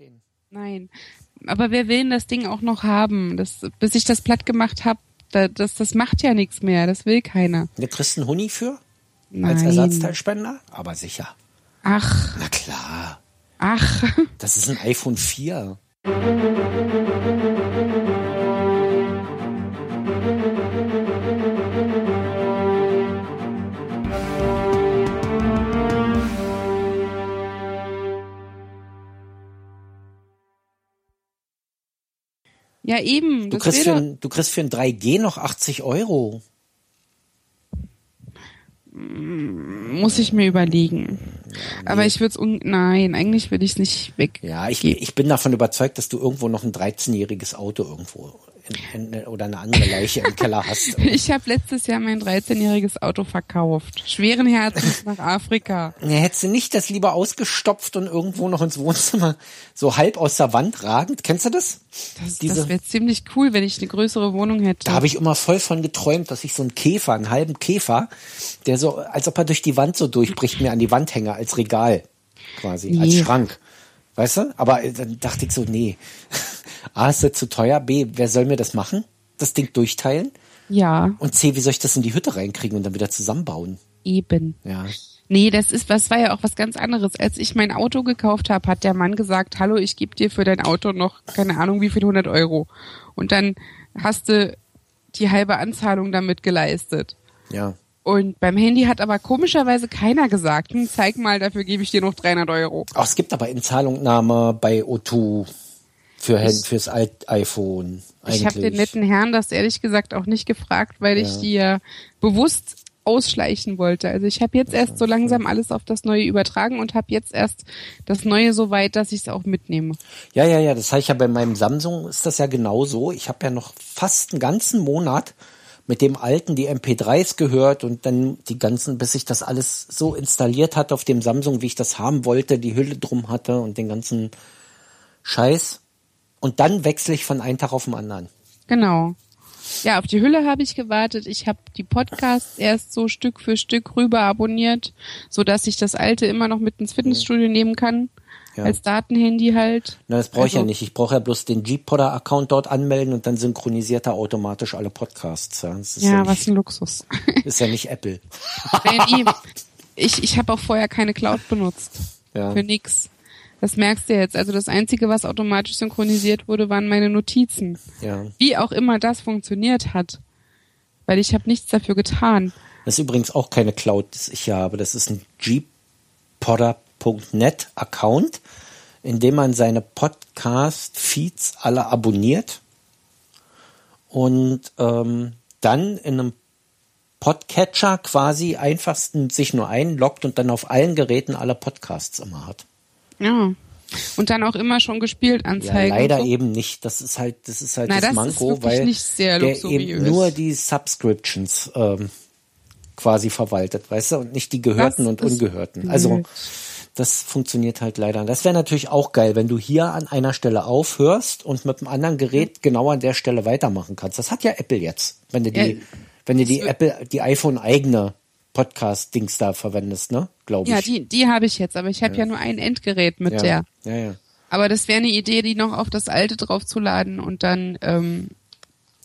stehen. Nein. Aber wer will denn das Ding auch noch haben? Das, bis ich das platt gemacht habe, da, das, das macht ja nichts mehr. Das will keiner. Du kriegst einen Huni für? Nein. Als Ersatzteilspender? Aber sicher. Ach, Na klar. ach. Das ist ein iPhone 4. Ja, eben. Du kriegst, für ein, du kriegst für ein 3G noch 80 Euro. muss ich mir überlegen. Aber ich würde es nein, eigentlich würde ich es nicht weg. Ja, ich, ich bin davon überzeugt, dass du irgendwo noch ein 13-jähriges Auto irgendwo oder eine andere Leiche im Keller hast. Ich habe letztes Jahr mein 13-jähriges Auto verkauft. Schweren Herzens nach Afrika. Ja, hättest du nicht das lieber ausgestopft und irgendwo noch ins Wohnzimmer so halb aus der Wand ragend? Kennst du das? Das, das wäre ziemlich cool, wenn ich eine größere Wohnung hätte. Da habe ich immer voll von geträumt, dass ich so einen Käfer, einen halben Käfer, der so, als ob er durch die Wand so durchbricht, mir an die Wand hänge als Regal quasi, als Nee. Schrank. Weißt du? Aber äh, dann dachte ich so, nee. A, ist das zu teuer. B, wer soll mir das machen? Das Ding durchteilen? ja, Und C, wie soll ich das in die Hütte reinkriegen und dann wieder zusammenbauen? eben. Ja. Nee, das ist, was war ja auch was ganz anderes. Als ich mein Auto gekauft habe, hat der Mann gesagt, hallo, ich gebe dir für dein Auto noch, keine Ahnung, wie viel 100 Euro. Und dann hast du die halbe Anzahlung damit geleistet. Ja. Und beim Handy hat aber komischerweise keiner gesagt, hm, zeig mal, dafür gebe ich dir noch 300 Euro. Auch es gibt aber Inzahlungnahme bei O2 für Hand, fürs iPhone. Ich habe den netten Herrn das ehrlich gesagt auch nicht gefragt, weil ich die ja bewusst ausschleichen wollte. Also ich habe jetzt erst so langsam alles auf das Neue übertragen und habe jetzt erst das Neue so weit, dass ich es auch mitnehme. Ja, ja, ja, das habe ich ja bei meinem Samsung ist das ja genau so. Ich habe ja noch fast einen ganzen Monat mit dem alten die MP3s gehört und dann die ganzen, bis ich das alles so installiert hatte auf dem Samsung, wie ich das haben wollte, die Hülle drum hatte und den ganzen Scheiß. Und dann wechsle ich von einem Tag auf den anderen. Genau. Ja, auf die Hülle habe ich gewartet. Ich habe die Podcasts erst so Stück für Stück rüber abonniert, so dass ich das alte immer noch mit ins Fitnessstudio nehmen kann. Ja. Als Datenhandy halt. Na, das brauche ich ja Also- nicht. Ich brauche ja bloß den G-Podder-Account dort anmelden und dann synchronisiert er automatisch alle Podcasts. Ja, das ist ja, Ja, was nicht, ein Luxus. ist ja nicht Apple. Ich, ich habe auch vorher keine Cloud benutzt. Ja. Für nix. Das merkst du jetzt. Also das Einzige, was automatisch synchronisiert wurde, waren meine Notizen. Ja. Wie auch immer das funktioniert hat. Weil ich habe nichts dafür getan. Das ist übrigens auch keine Cloud, das ich hier habe. Das ist ein gpodder.net Account, in dem man seine Podcast-Feeds alle abonniert und ähm, dann in einem Podcatcher quasi einfachsten sich nur einloggt und dann auf allen Geräten alle Podcasts immer hat. Ja. Und dann auch immer schon gespielt Ja, anzeigen. leider und so. eben nicht. Das ist halt, das ist halt Na, das, das Manko, weil nicht sehr der eben nur die Subscriptions ähm, quasi verwaltet, weißt du, und nicht die Gehörten Das und Ungehörten. Also blöd. das funktioniert halt leider. Das wäre natürlich auch geil, wenn du hier an einer Stelle aufhörst und mit einem anderen Gerät genau an der Stelle weitermachen kannst. Das hat ja Apple jetzt, wenn du die, Ja, wenn du die Apple, die iPhone eigene Podcast-Dings da verwendest, ne? Glaube ich. Ja, die, die habe ich jetzt, aber ich habe ja. nur ein Endgerät mit ja. der. Ja, ja. Aber das wäre eine Idee, die noch auf das alte draufzuladen und dann ähm,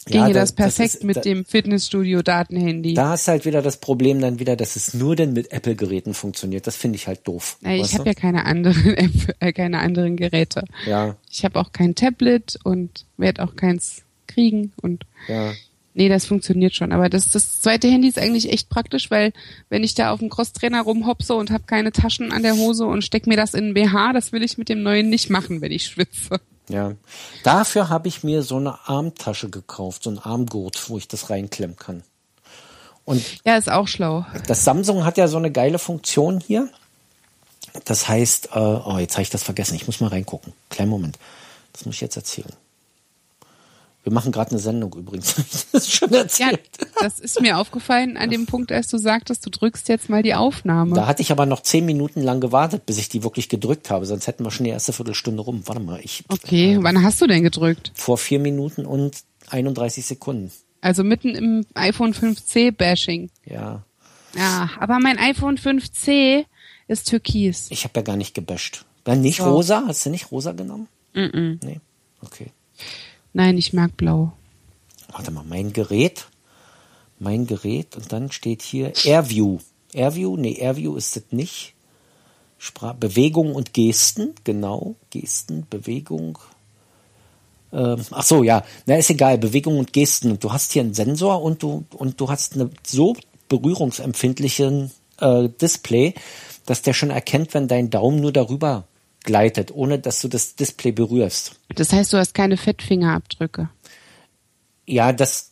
Ja, ginge da- das perfekt ist- mit da- dem Fitnessstudio-Datenhandy. Da ist halt wieder das Problem dann wieder, dass es nur denn mit Apple-Geräten funktioniert. Das finde ich halt doof. Ja, ich habe ja keine anderen, App- äh, keine anderen Geräte. ja, Ich habe auch kein Tablet und werde auch keins kriegen und ja. Nee, das funktioniert schon. Aber das, das zweite Handy ist eigentlich echt praktisch, weil wenn ich da auf dem Crosstrainer rumhopse und habe keine Taschen an der Hose und steck mir das in den BH, das will ich mit dem neuen nicht machen, wenn ich schwitze. Ja. Dafür habe ich mir so eine Armtasche gekauft, so ein Armgurt, wo ich das reinklemmen kann. Und Ja, ist auch schlau. das Samsung hat ja so eine geile Funktion hier. Das heißt, äh, oh, jetzt habe ich das vergessen. Ich muss mal reingucken. Kleinen Moment. Das muss ich jetzt erzählen. Wir machen gerade eine Sendung übrigens. Ich das schon Ja, erzählt. das ist mir aufgefallen an dem Punkt, als du sagtest, du drückst jetzt mal die Aufnahme. Da hatte ich aber noch zehn Minuten lang gewartet, bis ich die wirklich gedrückt habe. Sonst hätten wir schon die erste Viertelstunde rum. Warte mal, ich Okay, wann hast du denn gedrückt? vor vier Minuten und 31 Sekunden. Also mitten im iPhone 5C Bashing. Ja, Ja, aber mein iPhone 5C ist türkis. ich habe ja gar nicht gebasht. Dann nicht So. rosa? Hast du nicht rosa genommen? Mm-mm. Nee. Okay. Nein, ich mag blau. Warte mal, mein Gerät. Mein Gerät. Und dann steht hier Airview. Airview? Nee, Airview ist das nicht. Spra Bewegung und Gesten. Genau. Gesten, Bewegung. Ähm, ach so, ja. Na, ist egal. Bewegung und Gesten. Und du hast hier einen Sensor und du, und du hast eine so berührungsempfindlichen äh, Display, dass der schon erkennt, wenn dein Daumen nur darüber gleitet, ohne dass du das Display berührst. Das heißt, du hast keine Fettfingerabdrücke. Ja, das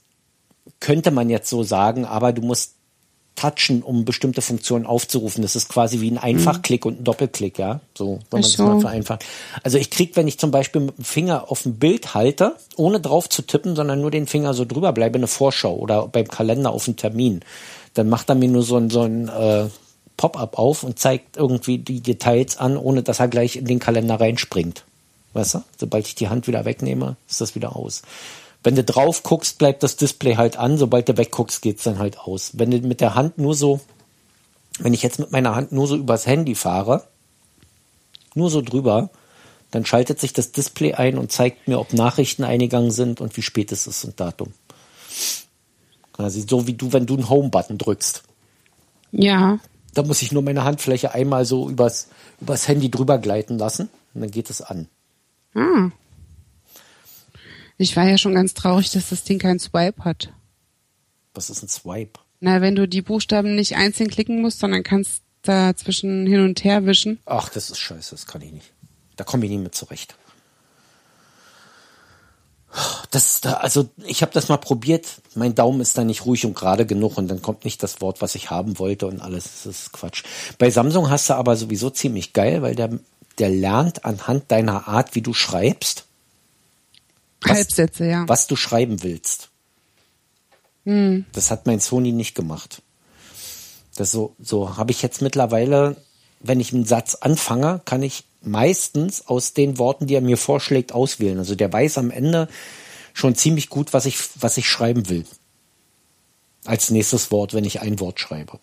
könnte man jetzt so sagen, aber du musst touchen, um bestimmte Funktionen aufzurufen. Das ist quasi wie ein Einfachklick und ein Doppelklick, ja. So, wenn man es mal vereinfacht. Also ich krieg, wenn ich zum Beispiel mit dem Finger auf ein Bild halte, ohne drauf zu tippen, sondern nur den Finger so drüber bleibe, eine Vorschau oder beim Kalender auf einen Termin, dann macht er mir nur so ein, so ein äh, Pop-up auf und zeigt irgendwie die Details an, ohne dass er gleich in den Kalender reinspringt. Weißt du? Sobald ich die Hand wieder wegnehme, ist das wieder aus. Wenn du drauf guckst, bleibt das Display halt an. Sobald du wegguckst, geht's dann halt aus. Wenn du mit der Hand nur so, wenn ich jetzt mit meiner Hand nur so übers Handy fahre, nur so drüber, dann schaltet sich das Display ein und zeigt mir, ob Nachrichten eingegangen sind und wie spät es ist und Datum. Quasi so wie du, wenn du einen Home-Button drückst. Ja. Da muss ich nur meine Handfläche einmal so übers, übers Handy drüber gleiten lassen und dann geht es an. Ah. Ich war ja schon ganz traurig, dass das Ding keinen Swipe hat. Was ist ein Swipe? Na, wenn du die Buchstaben nicht einzeln klicken musst, sondern kannst da zwischen hin und her wischen. Ach, das ist scheiße, das kann ich nicht. Da komme ich nie mit zurecht. Das, da, also ich habe das mal probiert. Mein Daumen ist da nicht ruhig und gerade genug und dann kommt nicht das Wort, was ich haben wollte und alles. Das ist Quatsch. Bei Samsung hast du aber sowieso ziemlich geil, weil der, der lernt anhand deiner Art, wie du schreibst, Was- Halbsätze, ja. was du schreiben willst. Das hat mein Sony nicht gemacht. Das so, so habe ich jetzt mittlerweile, wenn ich einen Satz anfange, kann ich meistens aus den Worten, die er mir vorschlägt, auswählen. Also der weiß am Ende schon ziemlich gut, was ich, was ich schreiben will. Als nächstes Wort, wenn ich ein Wort schreibe.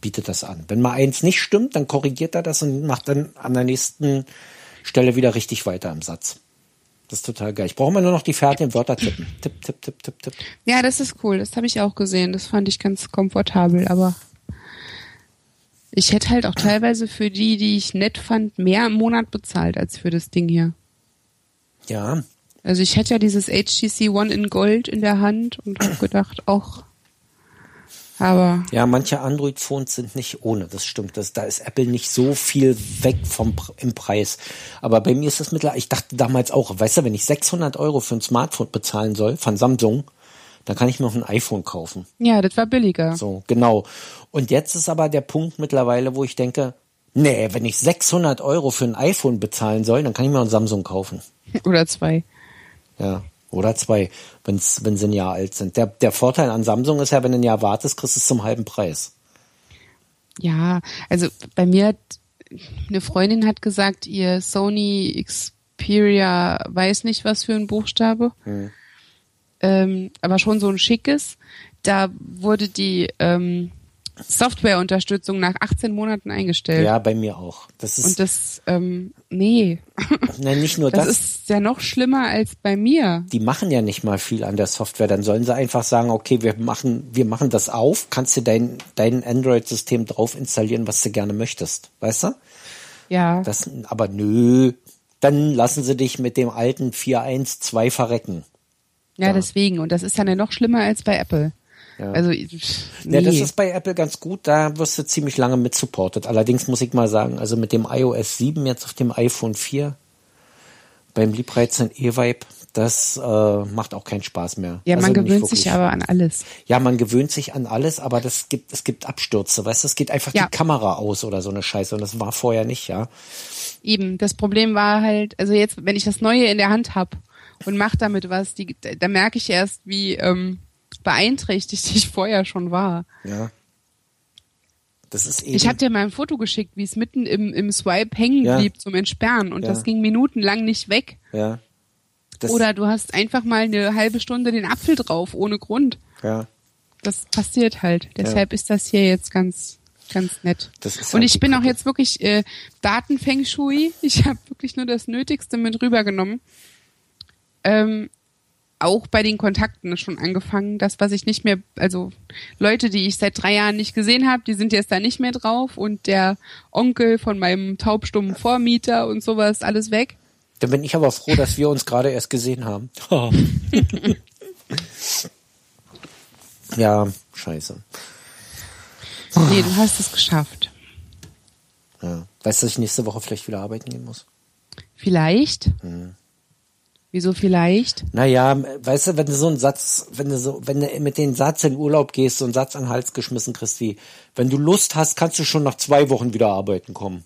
Bietet das an. Wenn mal eins nicht stimmt, dann korrigiert er das und macht dann an der nächsten Stelle wieder richtig weiter im Satz. Das ist total geil. Ich brauche immer nur noch die fertigen Wörter tippen. Tipp, tipp, tipp, tipp, tipp. Ja, das ist cool. Das habe ich auch gesehen. Das fand ich ganz komfortabel, aber ich hätte halt auch teilweise für die, die ich nett fand, mehr im Monat bezahlt als für das Ding hier. Ja, Also ich hätte ja dieses HTC One in Gold in der Hand und habe gedacht, auch. Aber Ja, manche Android-Phones sind nicht ohne, das stimmt. Das, da ist Apple nicht so viel weg vom im Preis. Aber bei mir ist das mittlerweile, ich dachte damals auch, weißt du, wenn ich 600 Euro für ein Smartphone bezahlen soll von Samsung, dann kann ich mir auch ein iPhone kaufen. ja, das war billiger. So, genau. Und jetzt ist aber der Punkt mittlerweile, wo ich denke, nee, wenn ich 600 Euro für ein iPhone bezahlen soll, dann kann ich mir ein Samsung kaufen. Oder zwei. Ja. Oder zwei, wenn's, wenn sie ein Jahr alt sind. Der, der Vorteil an Samsung ist ja, wenn du ein Jahr wartest, kriegst du es zum halben Preis. Ja, also bei mir hat eine Freundin hat gesagt, ihr Sony Xperia weiß nicht was für ein Buchstabe, ähm, aber schon so ein schickes. Da wurde die ähm, Softwareunterstützung nach 18 Monaten eingestellt. Ja, bei mir auch. Das ist, Und das, ähm, nee, nein, nicht nur das, das. ist ja noch schlimmer als bei mir. die machen ja nicht mal viel an der Software. Dann sollen sie einfach sagen, okay, wir machen, wir machen das auf, kannst du dein, dein Android-System drauf installieren, was du gerne möchtest. Weißt du? Ja, Das, aber nö. Dann lassen sie dich mit dem alten 4.1.2 verrecken. Ja, deswegen. Und das ist ja noch schlimmer als bei Apple. Also, pff, nee. Ja, das ist bei Apple ganz gut, da wirst du ziemlich lange mit supported. Allerdings muss ich mal sagen, also mit dem iOS 7 jetzt auf dem iPhone 4 beim Liebreizen E-Vibe, das äh, macht auch keinen Spaß mehr. ja, also man gewöhnt sich aber an alles. Ja, man gewöhnt sich an alles, aber das gibt, es gibt Abstürze, weißt du, es geht einfach Ja. die Kamera aus oder so eine Scheiße und das war vorher nicht, ja. Eben, das Problem war halt, also jetzt, wenn ich das Neue in der Hand hab und mach damit was, die, da merke ich erst, wie ähm, beeinträchtigt ich vorher schon war. Ja. Das ist eben. Ich habe dir mal ein Foto geschickt, wie es mitten im, im Swipe hängen Ja. blieb zum Entsperren und Ja. das ging minutenlang nicht weg. ja. Das, Oder du hast einfach mal eine halbe Stunde den Apfel drauf, ohne Grund. ja. Das passiert halt. Deshalb ist das hier jetzt ganz ganz nett. Das ist und halt ich bin auch jetzt wirklich äh, Datenfeng Shui. Ich habe wirklich nur das Nötigste mit rübergenommen. Ähm, auch bei den Kontakten schon angefangen. Das, was ich nicht mehr, also Leute, die ich seit drei Jahren nicht gesehen habe, die sind jetzt da nicht mehr drauf und der Onkel von meinem taubstummen Vormieter und sowas, alles weg. Dann bin ich aber froh, dass wir uns gerade erst gesehen haben. ja, scheiße. Nee, du hast es geschafft. Ja. Weißt du, dass ich nächste Woche vielleicht wieder arbeiten gehen muss? Vielleicht. Hm. Wieso vielleicht? Naja, weißt du, wenn du so einen Satz, wenn du so, wenn du mit den Satz in Urlaub gehst, so einen Satz an den Hals geschmissen kriegst wie, wenn du Lust hast, kannst du schon nach zwei Wochen wieder arbeiten kommen.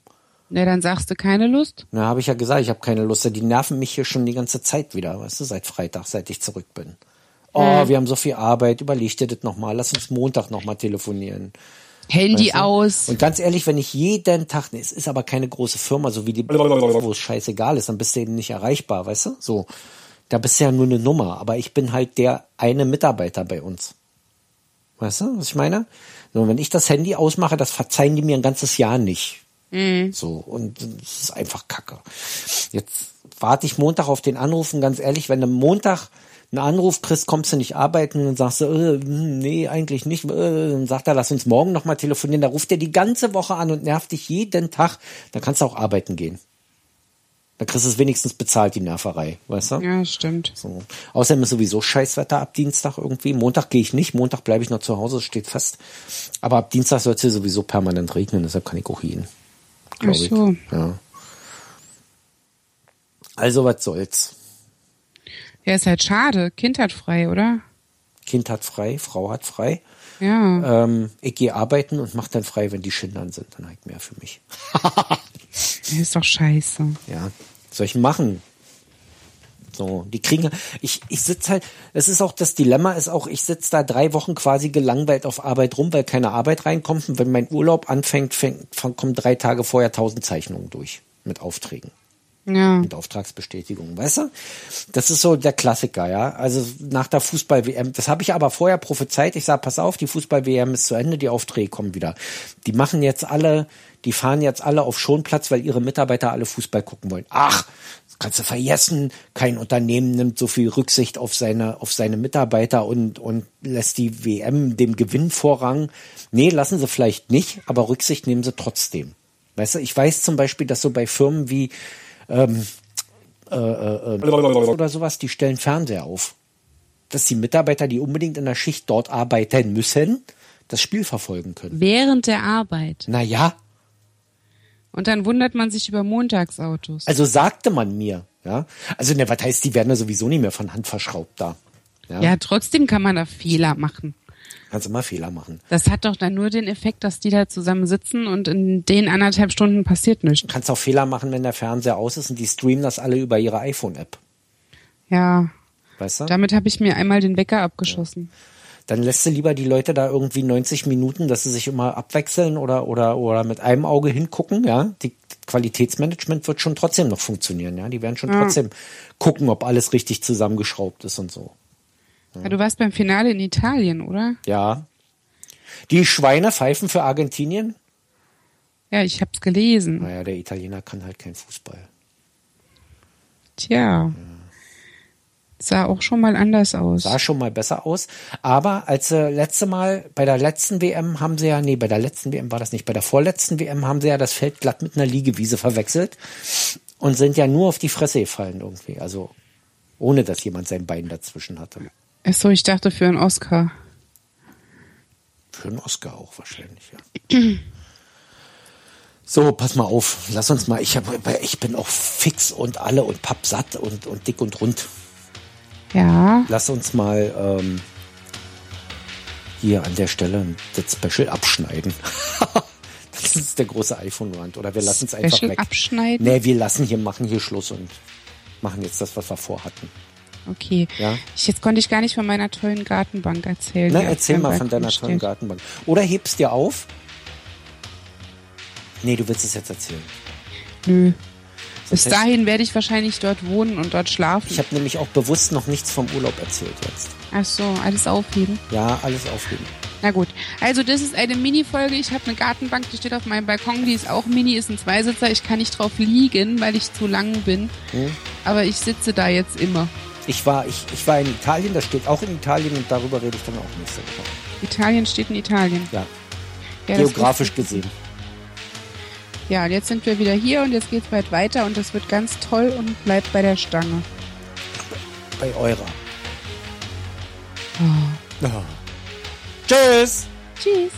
Na, dann sagst du keine Lust. Na, habe ich ja gesagt, ich habe keine Lust. Die nerven mich hier schon die ganze Zeit wieder, weißt du, seit Freitag, seit ich zurück bin. Oh, wir haben so viel Arbeit, überleg dir das nochmal, lass uns Montag nochmal telefonieren. Handy Weißt du? aus. Und ganz ehrlich, wenn ich jeden Tag, nee, es ist aber keine große Firma, so wie die, wo es scheißegal ist, dann bist du eben nicht erreichbar, weißt du? So. Da bist du ja nur eine Nummer, aber ich bin halt der eine Mitarbeiter bei uns. Weißt du, was ich meine? So, wenn ich das Handy ausmache, das verzeihen die mir ein ganzes Jahr nicht. So, und das ist einfach Kacke. Jetzt warte ich Montag auf den Anruf und ganz ehrlich, wenn du Montag einen Anruf kriegst, kommst du nicht arbeiten und sagst du, äh, hm, nee, eigentlich nicht. Äh, dann sagt er, lass uns morgen nochmal telefonieren. Da ruft er die ganze Woche an und nervt dich jeden Tag. Dann kannst du auch arbeiten gehen. Dann kriegst du es wenigstens bezahlt, die Nerverei, weißt du? Ja, stimmt. So. Außerdem ist sowieso Scheißwetter ab Dienstag irgendwie. Montag gehe ich nicht, Montag bleibe ich noch zu Hause, das steht fest. Aber ab Dienstag soll es hier sowieso permanent regnen, deshalb kann ich auch hin. Ach so. Ja. Also, was soll's. Ja, ist halt schade. Kind hat frei, oder? Kind hat frei, Frau hat frei. Ja. Ähm, ich gehe arbeiten und mache dann frei, wenn die Schindern sind. Dann halt mehr für mich. Ist doch scheiße. Ja, soll ich machen? So, die kriegen, ich, ich sitz halt, es ist auch das Dilemma, ist auch, ich sitz da drei Wochen quasi gelangweilt auf Arbeit rum, weil keine Arbeit reinkommt. Und wenn mein Urlaub anfängt, fängt, kommen drei Tage vorher tausend Zeichnungen durch mit Aufträgen, Ja. mit Auftragsbestätigungen, weißt du? Das ist so der Klassiker, ja. Also nach der Fußball-WM, das habe ich aber vorher prophezeit. Ich sage, pass auf, die Fußball-WM ist zu Ende, die Aufträge kommen wieder. Die machen jetzt alle, die fahren jetzt alle auf Schonplatz, weil ihre Mitarbeiter alle Fußball gucken wollen. Ach, kannst du vergessen. Kein Unternehmen nimmt so viel Rücksicht auf seine, auf seine Mitarbeiter und, und lässt die WM dem Gewinn Vorrang. Nee, lassen sie vielleicht nicht, aber Rücksicht nehmen sie trotzdem. Weißt du, ich weiß zum Beispiel, dass so bei Firmen wie ähm, äh, äh, äh, oder sowas, die stellen Fernseher auf. Dass die Mitarbeiter, die unbedingt in der Schicht dort arbeiten müssen, das Spiel verfolgen können. Während der Arbeit. Naja, Und dann wundert man sich über Montagsautos. also sagte man mir, ja. Also, ne, was heißt, die werden ja sowieso nicht mehr von Hand verschraubt da. Ja. ja, trotzdem kann man da Fehler machen. Kannst immer Fehler machen. Das hat doch dann nur den Effekt, dass die da zusammen sitzen und in den anderthalb Stunden passiert nichts. Kannst auch Fehler machen, wenn der Fernseher aus ist und die streamen das alle über ihre iPhone-App. Ja, Weißt du? damit habe ich mir einmal den Wecker abgeschossen. Dann lässt du lieber die Leute da irgendwie 90 Minuten, dass sie sich immer abwechseln oder, oder, oder mit einem Auge hingucken, ja. Die Qualitätsmanagement wird schon trotzdem noch funktionieren, ja. Die werden schon trotzdem gucken, ob alles richtig zusammengeschraubt ist und so. Ja. du warst beim Finale in Italien, oder? Ja. Die Schweine pfeifen für Argentinien? Ja, ich hab's gelesen. Naja, der Italiener kann halt kein Fußball. Tja. Sah auch schon mal anders aus. Sah schon mal besser aus. Aber als äh, letzte Mal, bei der letzten WM haben sie ja, nee, bei der letzten WM war das nicht, bei der vorletzten WM haben sie ja das Feld glatt mit einer Liegewiese verwechselt und sind ja nur auf die Fresse gefallen irgendwie. Also ohne, dass jemand sein Bein dazwischen hatte. Ach so, ich dachte für einen Oscar. Für einen Oscar auch wahrscheinlich, ja. So, pass mal auf, lass uns mal, ich, hab, ich bin auch fix und alle und pappsatt und, und dick und rund. Ja. Lass uns mal ähm, hier an der Stelle das Special abschneiden. das ist der große iPhone-Rand. Oder wir lassen es einfach Special weg. abschneiden? Nee, wir lassen hier, machen hier Schluss und machen jetzt das, was wir vorhatten. Okay. Ja. Ich, jetzt konnte ich gar nicht von meiner tollen Gartenbank erzählen. Na, erzähl mal von deiner tollen Gartenbank. Oder hebst dir auf. Nee, du willst es jetzt erzählen. Nö. Bis dahin werde ich wahrscheinlich dort wohnen und dort schlafen. Ich habe nämlich auch bewusst noch nichts vom Urlaub erzählt jetzt. Ach so, alles aufheben. Ja, alles aufheben. Na gut, also das ist eine Mini-Folge. Ich habe eine Gartenbank, die steht auf meinem Balkon, die ist auch mini, ist ein Zweisitzer. Ich kann nicht drauf liegen, weil ich zu lang bin. Hm. Aber ich sitze da jetzt immer. Ich war, ich, ich war in Italien, das steht auch in Italien und darüber rede ich dann auch nächste Woche. Italien steht in Italien. Ja, Ja, geografisch gesehen. Ja, und jetzt sind wir wieder hier und jetzt geht's bald weiter und das wird ganz toll und bleibt bei der Stange. Bei eurer. Oh. Tschüss! Tschüss.